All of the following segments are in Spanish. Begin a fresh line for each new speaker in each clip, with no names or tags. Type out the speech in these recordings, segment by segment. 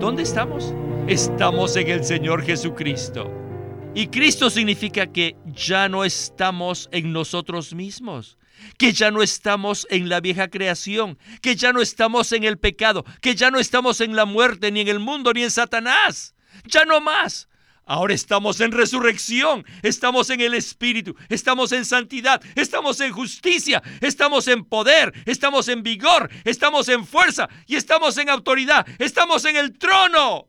¿Dónde estamos? Estamos en el Señor Jesucristo. Y Cristo significa que ya no estamos en nosotros mismos, que ya no estamos en la vieja creación, que ya no estamos en el pecado, que ya no estamos en la muerte, ni en el mundo, ni en Satanás. Ya no más. Ahora estamos en resurrección, estamos en el Espíritu, estamos en santidad, estamos en justicia, estamos en poder, estamos en vigor, estamos en fuerza y estamos en autoridad, estamos en el trono.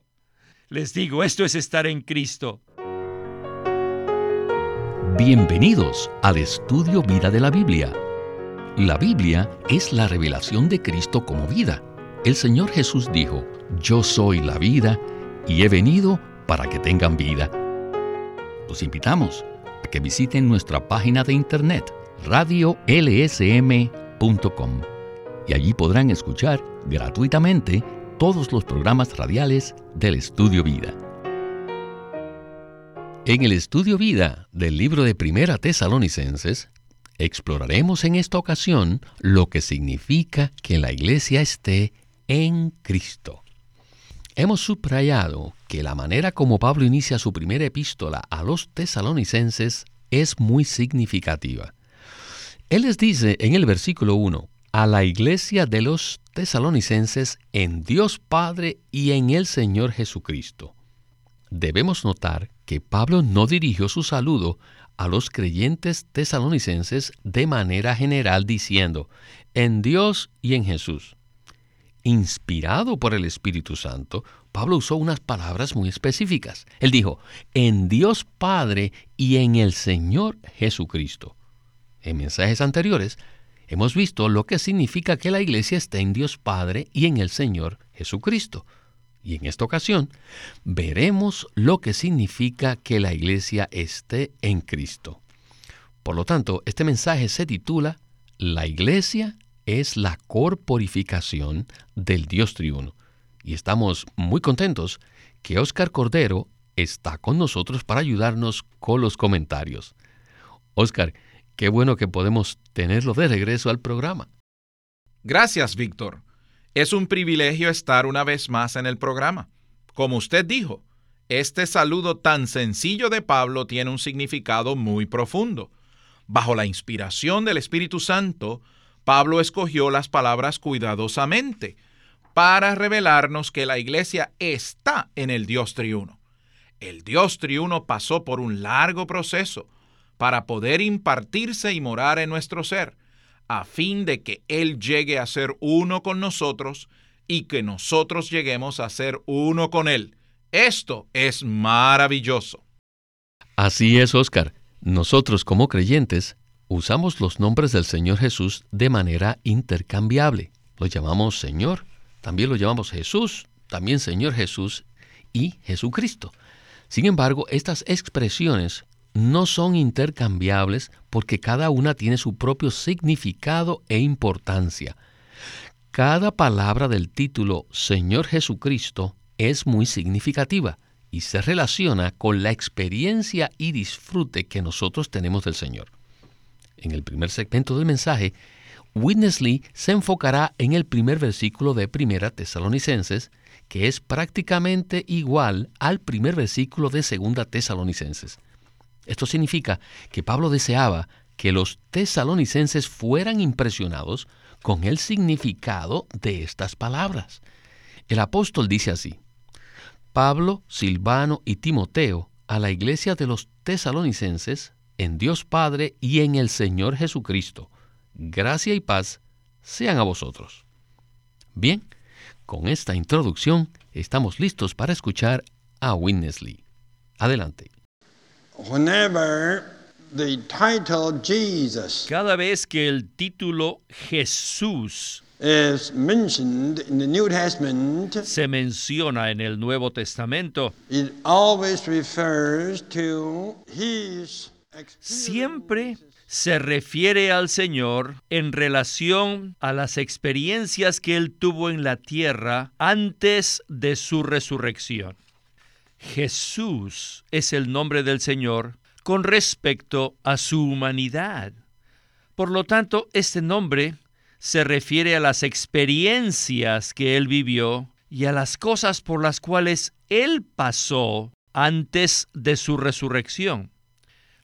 Les digo, esto es estar en Cristo.
Bienvenidos al estudio Vida de la Biblia. La Biblia es la revelación de Cristo como vida. El Señor Jesús dijo, Yo soy la vida y he venido para que tengan vida. Los invitamos a que visiten nuestra página de internet radiolsm.com y allí podrán escuchar gratuitamente todos los programas radiales del Estudio Vida. En el Estudio Vida del libro de Primera Tesalonicenses, exploraremos en esta ocasión lo que significa que la iglesia esté en Cristo. Hemos subrayado que la manera como Pablo inicia su primera epístola a los tesalonicenses es muy significativa. Él les dice en el versículo 1, a la iglesia de los tesalonicenses en Dios Padre y en el Señor Jesucristo debemos notar que Pablo no dirigió su saludo a los creyentes tesalonicenses de manera general diciendo, en Dios y en Jesús. Inspirado por el Espíritu Santo, Pablo usó unas palabras muy específicas. Él dijo, en Dios Padre y en el Señor Jesucristo. En mensajes anteriores, hemos visto lo que significa que la iglesia esté en Dios Padre y en el Señor Jesucristo. Y en esta ocasión veremos lo que significa que la iglesia esté en Cristo. Por lo tanto, este mensaje se titula La iglesia es la corporificación del Dios triuno. Y estamos muy contentos que Oscar Cordero está con nosotros para ayudarnos con los comentarios. Oscar, qué bueno que podemos tenerlo de regreso al programa.
Gracias, Víctor. Es un privilegio estar una vez más en el programa. Como usted dijo, este saludo tan sencillo de Pablo tiene un significado muy profundo. Bajo la inspiración del Espíritu Santo, Pablo escogió las palabras cuidadosamente para revelarnos que la iglesia está en el Dios triuno. El Dios triuno pasó por un largo proceso para poder impartirse y morar en nuestro ser a fin de que Él llegue a ser uno con nosotros y que nosotros lleguemos a ser uno con Él. Esto es maravilloso.
Así es, Oscar. Nosotros como creyentes usamos los nombres del Señor Jesús de manera intercambiable. Lo llamamos Señor, también lo llamamos Jesús, también Señor Jesús y Jesucristo. Sin embargo, estas expresiones no son intercambiables porque cada una tiene su propio significado e importancia. Cada palabra del título Señor Jesucristo es muy significativa y se relaciona con la experiencia y disfrute que nosotros tenemos del Señor. En el primer segmento del mensaje, Witness se enfocará en el primer versículo de Primera Tesalonicenses, que es prácticamente igual al primer versículo de Segunda Tesalonicenses. Esto significa que Pablo deseaba que los tesalonicenses fueran impresionados con el significado de estas palabras. El apóstol dice así, Pablo, Silvano y Timoteo a la iglesia de los tesalonicenses, en Dios Padre y en el Señor Jesucristo, gracia y paz sean a vosotros. Bien, con esta introducción estamos listos para escuchar a Winnesley. Adelante.
Cada vez que el título Jesús se menciona en el Nuevo Testamento, siempre se refiere al Señor en relación a las experiencias que Él tuvo en la tierra antes de su resurrección. Jesús es el nombre del Señor con respecto a su humanidad. Por lo tanto, este nombre se refiere a las experiencias que él vivió y a las cosas por las cuales Él pasó antes de su resurrección.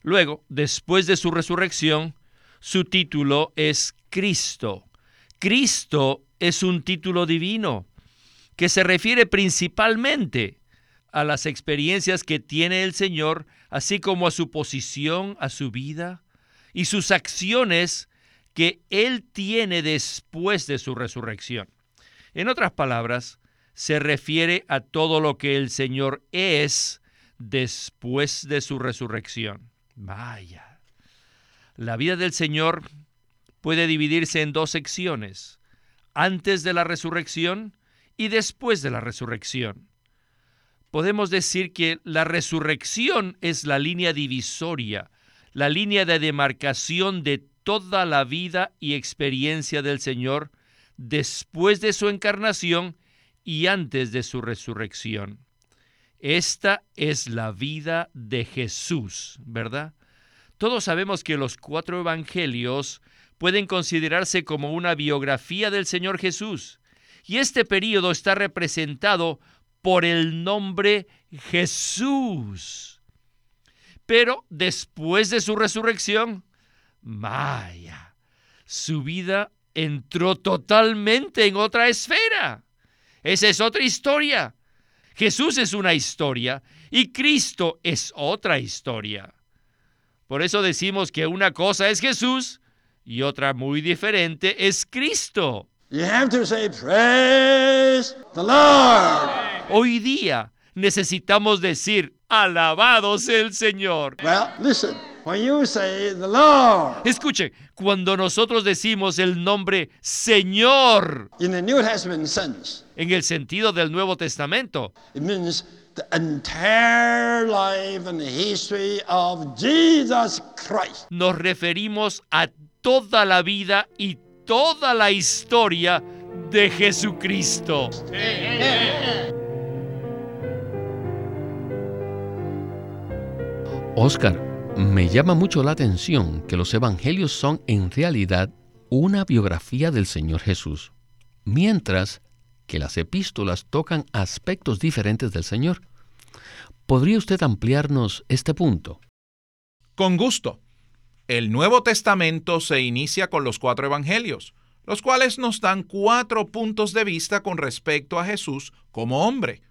Luego, después de su resurrección, su título es Cristo. Cristo es un título divino que se refiere principalmente a las experiencias que tiene el Señor, así como a su posición, a su vida y sus acciones que Él tiene después de su resurrección. En otras palabras, se refiere a todo lo que el Señor es después de su resurrección. Vaya. La vida del Señor puede dividirse en dos secciones, antes de la resurrección y después de la resurrección. Podemos decir que la resurrección es la línea divisoria, la línea de demarcación de toda la vida y experiencia del Señor después de su encarnación y antes de su resurrección. Esta es la vida de Jesús, ¿verdad? Todos sabemos que los cuatro evangelios pueden considerarse como una biografía del Señor Jesús, y este periodo está representado por el nombre Jesús. Pero después de su resurrección, vaya, su vida entró totalmente en otra esfera. Esa es otra historia. Jesús es una historia y Cristo es otra historia. Por eso decimos que una cosa es Jesús y otra muy diferente es Cristo. Hoy día necesitamos decir, alabado sea el Señor. Escuche, cuando nosotros decimos el nombre Señor en el sentido del Nuevo Testamento, nos referimos a toda la vida y toda la historia de Jesucristo.
Oscar, me llama mucho la atención que los evangelios son en realidad una biografía del Señor Jesús, mientras que las epístolas tocan aspectos diferentes del Señor. ¿Podría usted ampliarnos este punto?
Con gusto. El Nuevo Testamento se inicia con los cuatro evangelios, los cuales nos dan cuatro puntos de vista con respecto a Jesús como hombre.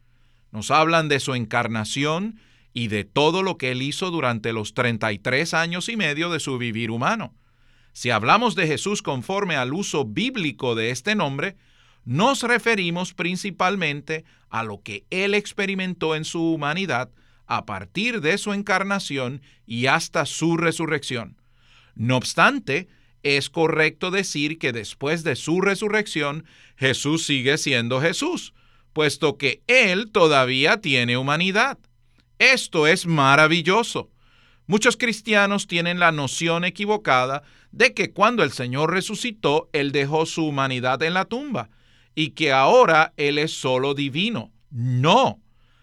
Nos hablan de su encarnación y de todo lo que él hizo durante los 33 años y medio de su vivir humano. Si hablamos de Jesús conforme al uso bíblico de este nombre, nos referimos principalmente a lo que él experimentó en su humanidad a partir de su encarnación y hasta su resurrección. No obstante, es correcto decir que después de su resurrección, Jesús sigue siendo Jesús, puesto que Él todavía tiene humanidad. Esto es maravilloso. Muchos cristianos tienen la noción equivocada de que cuando el Señor resucitó, Él dejó su humanidad en la tumba y que ahora Él es solo divino. No,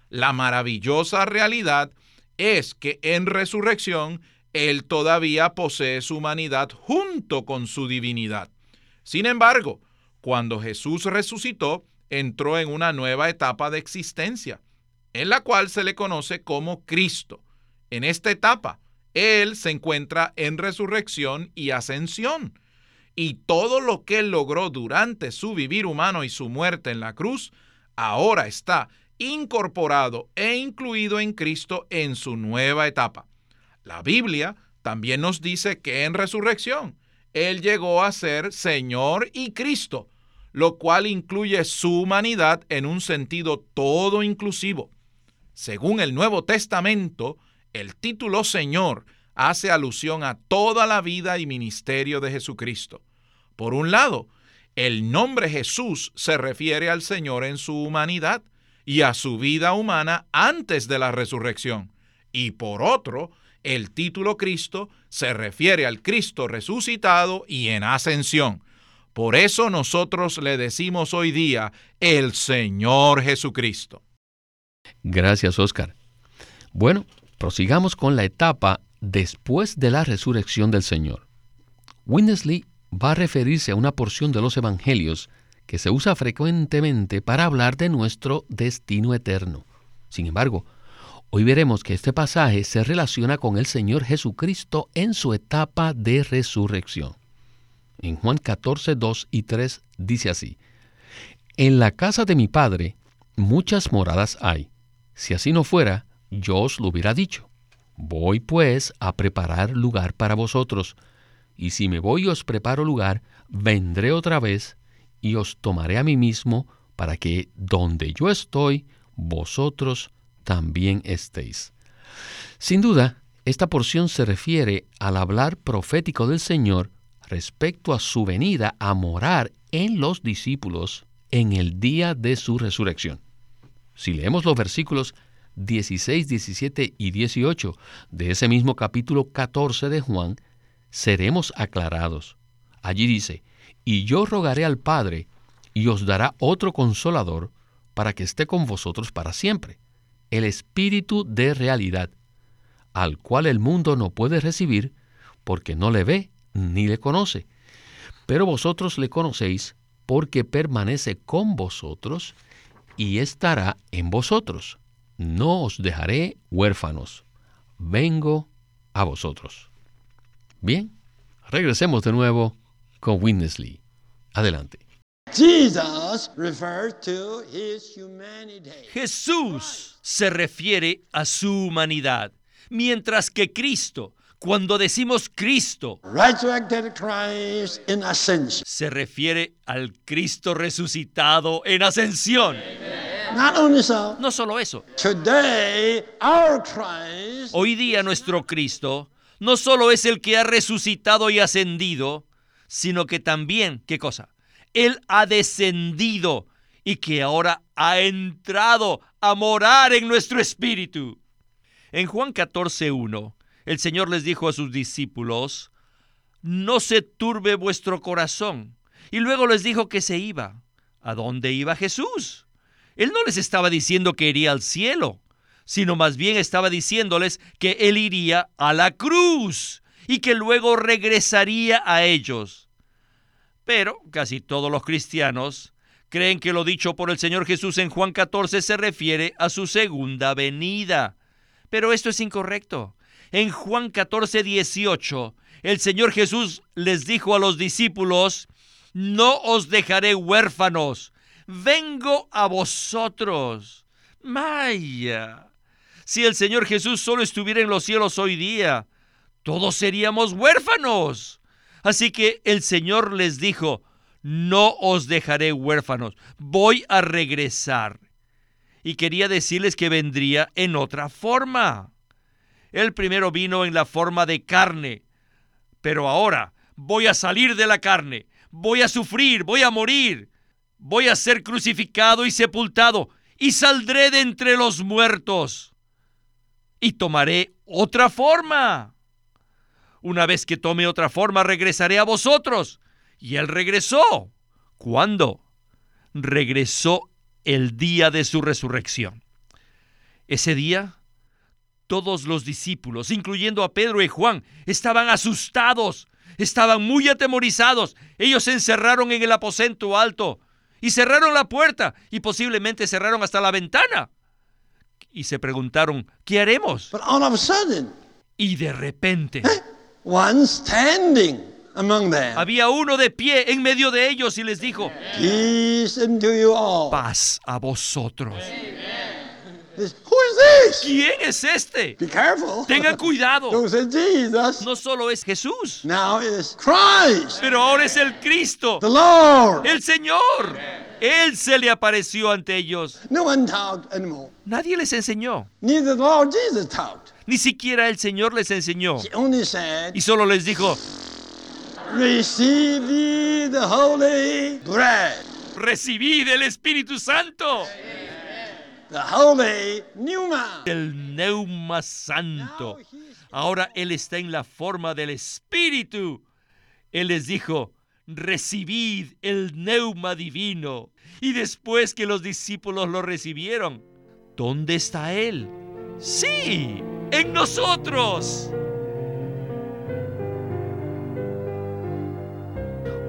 la maravillosa realidad es que en resurrección Él todavía posee su humanidad junto con su divinidad. Sin embargo, cuando Jesús resucitó, entró en una nueva etapa de existencia en la cual se le conoce como Cristo. En esta etapa, Él se encuentra en resurrección y ascensión. Y todo lo que Él logró durante su vivir humano y su muerte en la cruz, ahora está incorporado e incluido en Cristo en su nueva etapa. La Biblia también nos dice que en resurrección Él llegó a ser Señor y Cristo, lo cual incluye su humanidad en un sentido todo inclusivo. Según el Nuevo Testamento, el título Señor hace alusión a toda la vida y ministerio de Jesucristo. Por un lado, el nombre Jesús se refiere al Señor en su humanidad y a su vida humana antes de la resurrección. Y por otro, el título Cristo se refiere al Cristo resucitado y en ascensión. Por eso nosotros le decimos hoy día el Señor Jesucristo.
Gracias, Oscar. Bueno, prosigamos con la etapa después de la resurrección del Señor. Winnesley va a referirse a una porción de los Evangelios que se usa frecuentemente para hablar de nuestro destino eterno. Sin embargo, hoy veremos que este pasaje se relaciona con el Señor Jesucristo en su etapa de resurrección. En Juan 14, 2 y 3 dice así, En la casa de mi Padre muchas moradas hay. Si así no fuera, yo os lo hubiera dicho. Voy pues a preparar lugar para vosotros, y si me voy y os preparo lugar, vendré otra vez y os tomaré a mí mismo, para que donde yo estoy, vosotros también estéis. Sin duda, esta porción se refiere al hablar profético del Señor respecto a su venida a morar en los discípulos en el día de su resurrección. Si leemos los versículos 16, 17 y 18 de ese mismo capítulo 14 de Juan, seremos aclarados. Allí dice, y yo rogaré al Padre, y os dará otro consolador, para que esté con vosotros para siempre, el Espíritu de realidad, al cual el mundo no puede recibir, porque no le ve ni le conoce. Pero vosotros le conocéis, porque permanece con vosotros y estará en vosotros no os dejaré huérfanos, vengo a vosotros. Bien, regresemos de nuevo con Winnesley. Adelante.
Jesús se refiere a su humanidad, mientras que Cristo, cuando decimos Cristo, se refiere al Cristo resucitado en ascensión. No solo eso. Hoy día nuestro Cristo no solo es el que ha resucitado y ascendido, sino que también, ¿qué cosa? Él ha descendido y que ahora ha entrado a morar en nuestro espíritu. En Juan 14.1, el Señor les dijo a sus discípulos, no se turbe vuestro corazón. Y luego les dijo que se iba. ¿A dónde iba Jesús? Él no les estaba diciendo que iría al cielo, sino más bien estaba diciéndoles que Él iría a la cruz y que luego regresaría a ellos. Pero casi todos los cristianos creen que lo dicho por el Señor Jesús en Juan 14 se refiere a su segunda venida. Pero esto es incorrecto. En Juan 14, 18, el Señor Jesús les dijo a los discípulos, no os dejaré huérfanos, vengo a vosotros. Maya, si el Señor Jesús solo estuviera en los cielos hoy día, todos seríamos huérfanos. Así que el Señor les dijo, no os dejaré huérfanos, voy a regresar. Y quería decirles que vendría en otra forma. Él primero vino en la forma de carne, pero ahora voy a salir de la carne, voy a sufrir, voy a morir, voy a ser crucificado y sepultado, y saldré de entre los muertos, y tomaré otra forma. Una vez que tome otra forma, regresaré a vosotros. Y él regresó. ¿Cuándo? Regresó el día de su resurrección. Ese día, todos los discípulos, incluyendo a Pedro y Juan, estaban asustados, estaban muy atemorizados. Ellos se encerraron en el aposento alto y cerraron la puerta y posiblemente cerraron hasta la ventana. Y se preguntaron, ¿qué haremos? y de repente,
¿eh?
había uno de pie en medio de ellos y les dijo, paz a vosotros. ¿Quién es este? Tengan cuidado. No solo es Jesús. Pero ahora es el Cristo. El Señor. Él se le apareció ante ellos. Nadie les enseñó. Ni siquiera el Señor les enseñó. Y solo les dijo, Recibid el Espíritu Santo. El Neuma Santo. Ahora Él está en la forma del Espíritu. Él les dijo, recibid el Neuma Divino. Y después que los discípulos lo recibieron, ¿dónde está Él? Sí, en nosotros.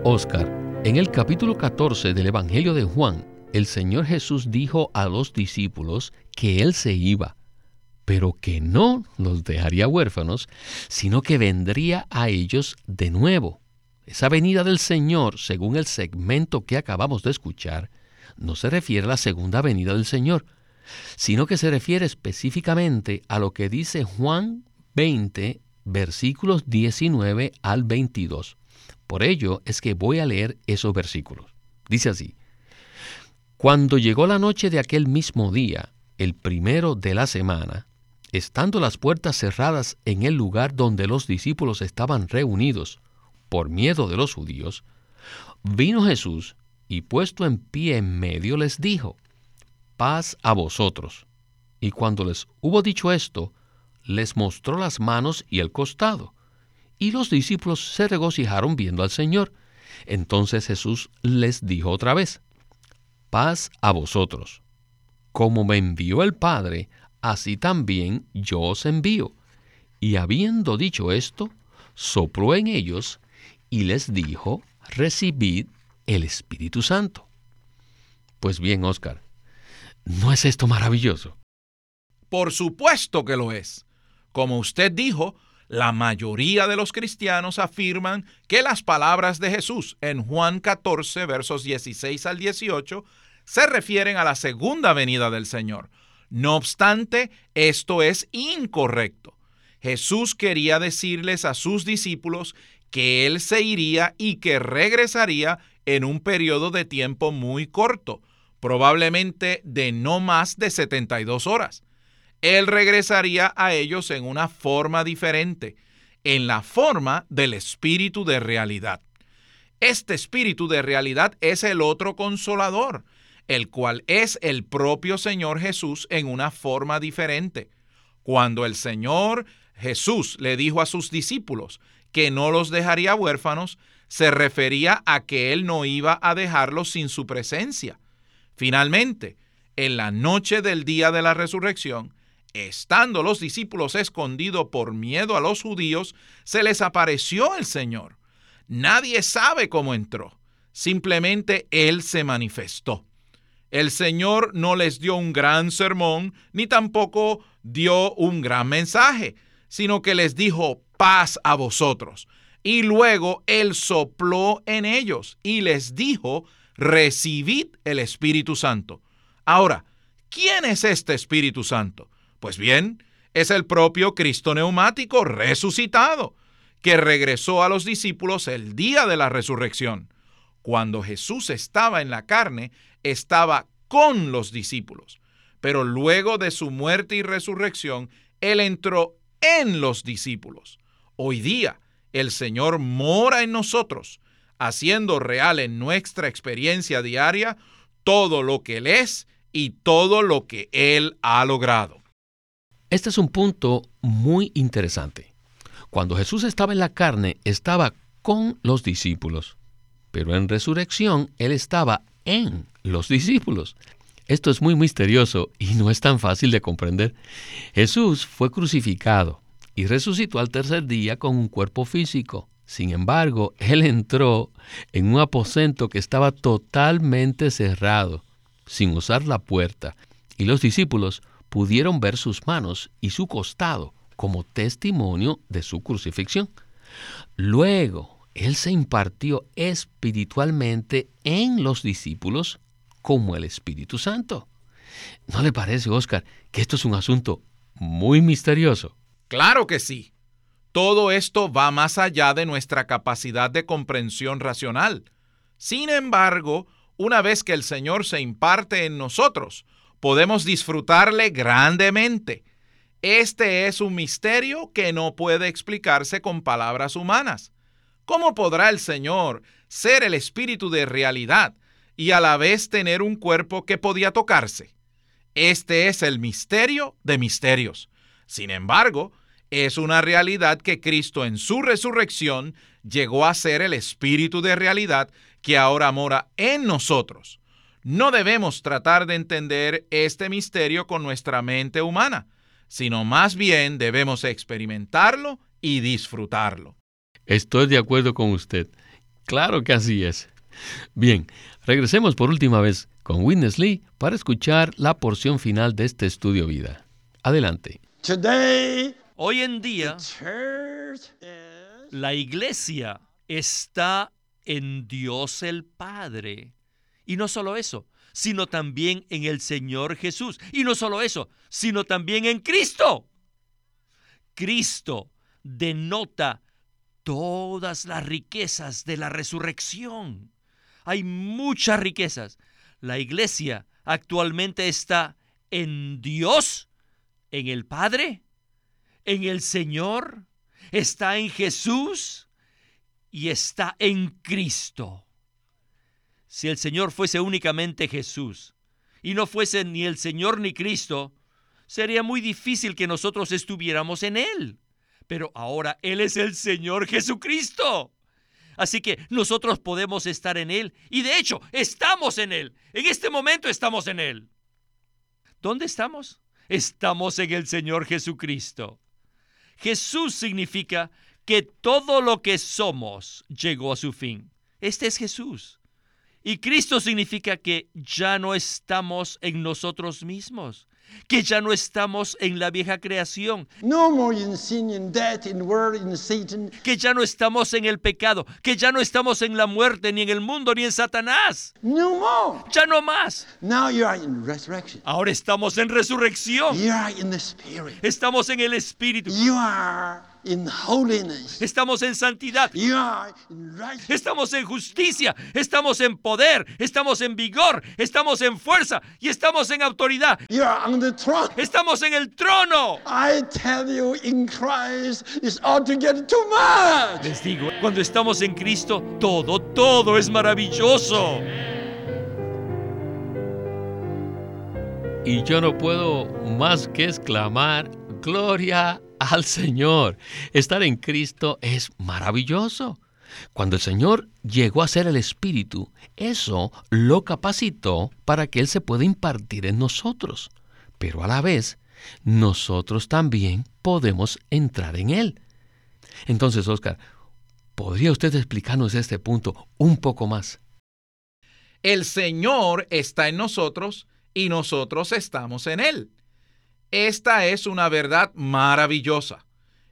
Oscar, En el capítulo 14 del Evangelio de Juan, el Señor Jesús dijo a los discípulos que Él se iba, pero que no los dejaría huérfanos, sino que vendría a ellos de nuevo. Esa venida del Señor, según el segmento que acabamos de escuchar, no se refiere a la segunda venida del Señor, sino que se refiere específicamente a lo que dice Juan 20, versículos 19 al 22. Por ello es que voy a leer esos versículos. Dice así, Cuando llegó la noche de aquel mismo día, el primero de la semana, estando las puertas cerradas en el lugar donde los discípulos estaban reunidos, por miedo de los judíos, vino Jesús y puesto en pie en medio les dijo, paz a vosotros. Y cuando les hubo dicho esto, les mostró las manos y el costado. Y los discípulos se regocijaron viendo al Señor. Entonces Jesús les dijo otra vez, paz a vosotros. Como me envió el Padre, así también yo os envío. Y habiendo dicho esto, sopló en ellos y les dijo, recibid el Espíritu Santo. Pues bien, Oscar, ¿no es esto maravilloso?
Por supuesto que lo es. Como usted dijo, la mayoría de los cristianos afirman que las palabras de Jesús en Juan 14, versos 16 al 18, se refieren a la segunda venida del Señor. No obstante, esto es incorrecto. Jesús quería decirles a sus discípulos que Él se iría y que regresaría en un periodo de tiempo muy corto, probablemente de no más de 72 horas. Él regresaría a ellos en una forma diferente, en la forma del espíritu de realidad. Este espíritu de realidad es el otro consolador, el cual es el propio Señor Jesús en una forma diferente. Cuando el Señor Jesús le dijo a sus discípulos que no los dejaría huérfanos, se refería a que Él no iba a dejarlos sin su presencia. Finalmente, en la noche del día de la resurrección, estando los discípulos escondidos por miedo a los judíos, se les apareció el Señor. Nadie sabe cómo entró, simplemente Él se manifestó. El Señor no les dio un gran sermón, ni tampoco dio un gran mensaje, sino que les dijo paz a vosotros. Y luego él sopló en ellos y les dijo, recibid el Espíritu Santo. Ahora, ¿quién es este Espíritu Santo? Pues bien, es el propio Cristo neumático resucitado, que regresó a los discípulos el día de la resurrección. Cuando Jesús estaba en la carne, estaba con los discípulos, pero luego de su muerte y resurrección, Él entró en los discípulos. Hoy día, el Señor mora en nosotros, haciendo real en nuestra experiencia diaria todo lo que Él es y todo lo que Él ha logrado.
Este es un punto muy interesante. Cuando Jesús estaba en la carne, estaba con los discípulos, pero en resurrección Él estaba en los discípulos. Esto es muy misterioso y no es tan fácil de comprender. Jesús fue crucificado, y resucitó al tercer día con un cuerpo físico. Sin embargo, él entró en un aposento que estaba totalmente cerrado, sin usar la puerta, y los discípulos pudieron ver sus manos y su costado como testimonio de su crucifixión. Luego, él se impartió espiritualmente en los discípulos como el Espíritu Santo. ¿No le parece, Oscar, que esto es un asunto muy misterioso?
Claro que sí. Todo esto va más allá de nuestra capacidad de comprensión racional. Sin embargo, una vez que el Señor se imparte en nosotros, podemos disfrutarle grandemente. Este es un misterio que no puede explicarse con palabras humanas. ¿Cómo podrá el Señor ser el espíritu de realidad y a la vez tener un cuerpo que podía tocarse? Este es el misterio de misterios. Sin embargo, es una realidad que Cristo en su resurrección llegó a ser el espíritu de realidad que ahora mora en nosotros. No debemos tratar de entender este misterio con nuestra mente humana, sino más bien debemos experimentarlo y disfrutarlo.
Estoy de acuerdo con usted. Claro que así es. Bien, regresemos por última vez con Witness Lee para escuchar la porción final de este estudio vida. Adelante.
Today,
Hoy en día, la iglesia está en Dios el Padre. Y no solo eso, sino también en el Señor Jesús. Y no solo eso, sino también en Cristo. Cristo denota todas las riquezas de la resurrección. Hay muchas riquezas. La iglesia actualmente está en Dios, en el Padre, en el Señor, está en Jesús y está en Cristo. Si el Señor fuese únicamente Jesús y no fuese ni el Señor ni Cristo, sería muy difícil que nosotros estuviéramos en Él. Pero ahora Él es el Señor Jesucristo. Así que nosotros podemos estar en Él y de hecho estamos en Él. En este momento estamos en Él. ¿Dónde estamos? Estamos en el Señor Jesucristo. Jesús significa que todo lo que somos llegó a su fin. Este es Jesús. Y Cristo significa que ya no estamos en nosotros mismos, que ya no estamos en la vieja creación,
no more in sin, in death, in world, in Satan.
que ya no estamos en el pecado, que ya no estamos en la muerte, ni en el mundo, ni en Satanás.
No more.
Ya no más.
Now you are in resurrection.
Ahora estamos en resurrección.
You are in the Spirit.
Estamos en el Espíritu.
You are.
Estamos en santidad.
You are in righteousness.
Estamos en justicia, estamos en poder, estamos en vigor, estamos en fuerza y estamos en autoridad.
You are on the throne.
Estamos en el trono.
I tell you, in Christ is altogether too much.
Les digo, cuando estamos en Cristo, todo, todo es maravilloso.
Y yo no puedo más que exclamar, gloria al Señor. Estar en Cristo es maravilloso. Cuando el Señor llegó a ser el Espíritu, eso lo capacitó para que Él se pueda impartir en nosotros. Pero a la vez, nosotros también podemos entrar en Él. Entonces, Oscar, ¿podría usted explicarnos este punto un poco más?
El Señor está en nosotros y nosotros estamos en Él. Esta es una verdad maravillosa.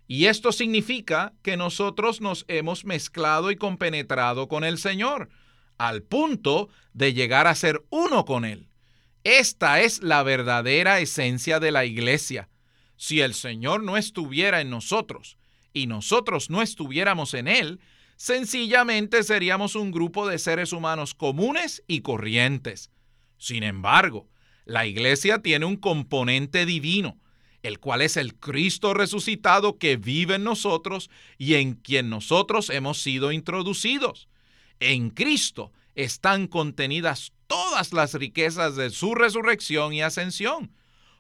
Y esto significa que nosotros nos hemos mezclado y compenetrado con el Señor, al punto de llegar a ser uno con Él. Esta es la verdadera esencia de la iglesia. Si el Señor no estuviera en nosotros y nosotros no estuviéramos en Él, sencillamente seríamos un grupo de seres humanos comunes y corrientes. Sin embargo, la iglesia tiene un componente divino, el cual es el Cristo resucitado que vive en nosotros y en quien nosotros hemos sido introducidos. En Cristo están contenidas todas las riquezas de su resurrección y ascensión.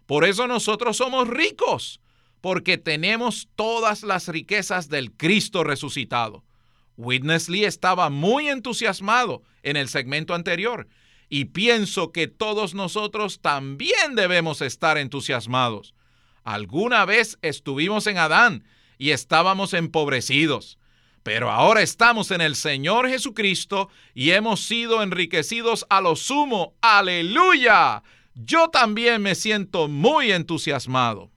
Por eso nosotros somos ricos, porque tenemos todas las riquezas del Cristo resucitado. Witness Lee estaba muy entusiasmado en el segmento anterior y pienso que todos nosotros también debemos estar entusiasmados. Alguna vez estuvimos en Adán y estábamos empobrecidos, pero ahora estamos en el Señor Jesucristo y hemos sido enriquecidos a lo sumo. Aleluya. Yo también me siento muy entusiasmado.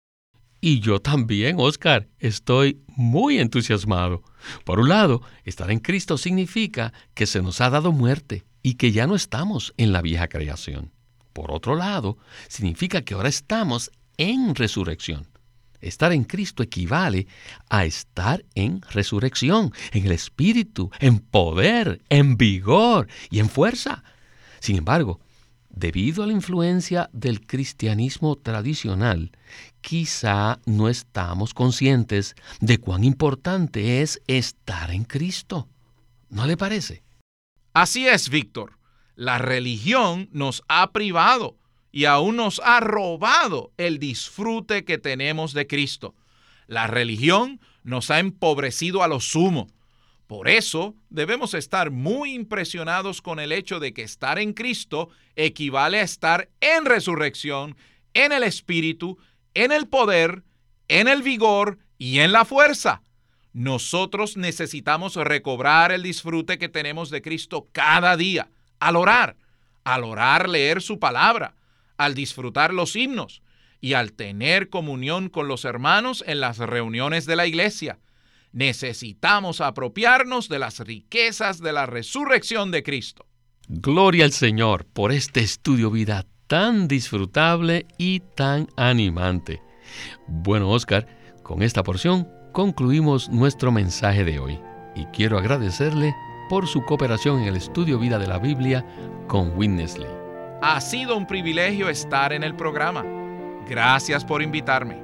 Y yo también, Oscar, estoy muy entusiasmado. Por un lado, estar en Cristo significa que se nos ha dado muerte y que ya no estamos en la vieja creación. Por otro lado, significa que ahora estamos en resurrección. Estar en Cristo equivale a estar en resurrección, en el espíritu, en poder, en vigor y en fuerza. Sin embargo, debido a la influencia del cristianismo tradicional, quizá no estamos conscientes de cuán importante es estar en Cristo. ¿No le parece?
Así es, Víctor. La religión nos ha privado y aún nos ha robado el disfrute que tenemos de Cristo. La religión nos ha empobrecido a lo sumo. Por eso debemos estar muy impresionados con el hecho de que estar en Cristo equivale a estar en resurrección, en el Espíritu, en el poder, en el vigor y en la fuerza. Nosotros necesitamos recobrar el disfrute que tenemos de Cristo cada día, al orar, al orar leer su palabra, al disfrutar los himnos y al tener comunión con los hermanos en las reuniones de la iglesia. Necesitamos apropiarnos de las riquezas de la resurrección de Cristo.
Gloria al Señor por este estudio vida tan disfrutable y tan animante. Bueno, Oscar, con esta porción concluimos nuestro mensaje de hoy y quiero agradecerle por su cooperación en el estudio vida de la Biblia con Winnesley.
Ha sido un privilegio estar en el programa. Gracias por invitarme.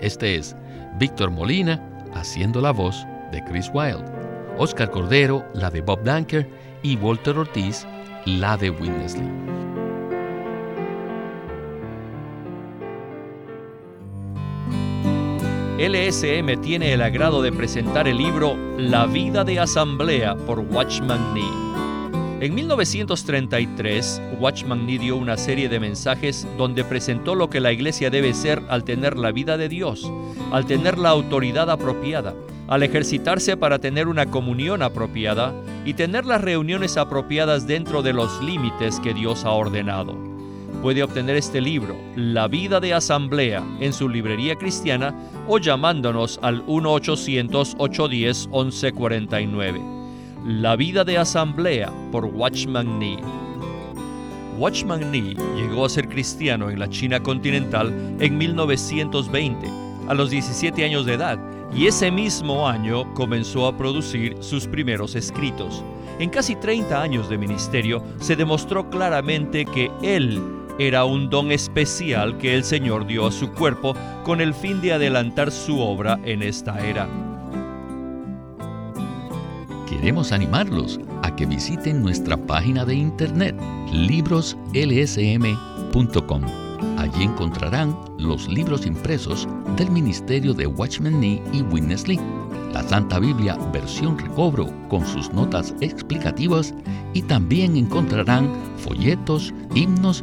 Este es Víctor Molina haciendo la voz de Chris Wilde, Oscar Cordero la de Bob Danker y Walter Ortiz la de Winnesley.
LSM tiene el agrado de presentar el libro La vida de asamblea por Watchman Nee. En 1933, Watchman Nee dio una serie de mensajes donde presentó lo que la iglesia debe ser al tener la vida de Dios, al tener la autoridad apropiada, al ejercitarse para tener una comunión apropiada y tener las reuniones apropiadas dentro de los límites que Dios ha ordenado puede obtener este libro, La vida de asamblea, en su librería cristiana o llamándonos al 1-800-810-1149. La vida de asamblea por Watchman Nee. Watchman Nee llegó a ser cristiano en la China continental en 1920, a los 17 años de edad, y ese mismo año comenzó a producir sus primeros escritos. En casi 30 años de ministerio se demostró claramente que él era un don especial que el Señor dio a su cuerpo con el fin de adelantar su obra en esta era.
Queremos animarlos a que visiten nuestra página de internet libroslsm.com. Allí encontrarán los libros impresos del Ministerio de Watchman Nee y Witness Lee, la Santa Biblia versión recobro con sus notas explicativas y también encontrarán folletos, himnos